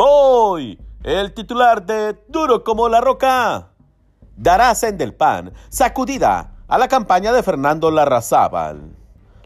Hoy, el titular de Duro como la Roca dará del PAN sacudida a la campaña de Fernando Larrazábal.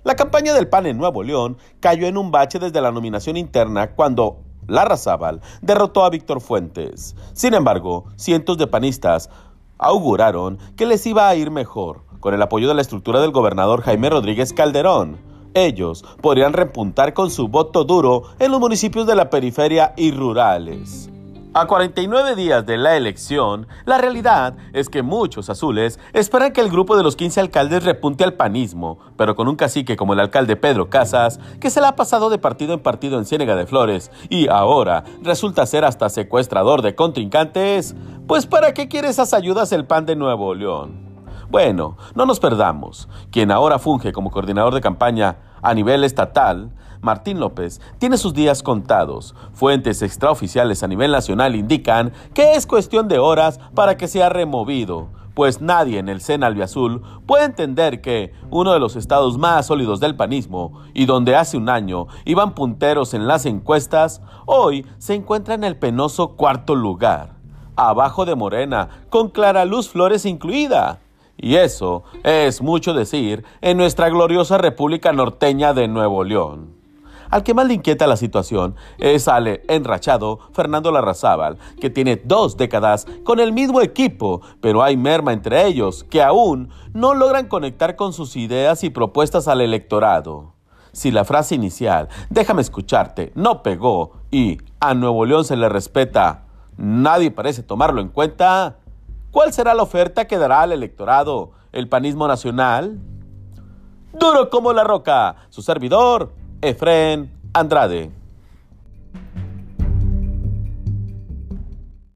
La campaña del PAN en Nuevo León cayó en un bache desde la nominación interna cuando Larrazábal derrotó a Víctor Fuentes. Sin embargo, cientos de panistas auguraron que les iba a ir mejor con el apoyo de la estructura del gobernador Jaime Rodríguez Calderón. Ellos podrían repuntar con su voto duro en los municipios de la periferia y rurales. A 49 días de la elección, la realidad es que muchos azules esperan que el grupo de los 15 alcaldes repunte al panismo, pero con un cacique como el alcalde Pedro Casas, que se la ha pasado de partido en partido en Ciénega de Flores y ahora resulta ser hasta secuestrador de contrincantes, pues ¿para qué quiere esas ayudas el PAN de Nuevo León? Bueno, no nos perdamos. Quien ahora funge como coordinador de campaña a nivel estatal, Martín López, tiene sus días contados. Fuentes extraoficiales a nivel nacional indican que es cuestión de horas para que sea removido, pues nadie en el Sena Albiazul puede entender que uno de los estados más sólidos del panismo y donde hace un año iban punteros en las encuestas, hoy se encuentra en el penoso cuarto lugar, abajo de Morena, con Clara Luz Flores incluida. Y eso es mucho decir en nuestra gloriosa República Norteña de Nuevo León. Al que más le inquieta la situación es al enrachado Fernando Larrazábal, que tiene dos décadas con el mismo equipo, pero hay merma entre ellos que aún no logran conectar con sus ideas y propuestas al electorado. Si la frase inicial, déjame escucharte, no pegó y a Nuevo León se le respeta, nadie parece tomarlo en cuenta, ¿Cuál será la oferta que dará al electorado el panismo nacional? Duro como la roca, su servidor, Efren Andrade.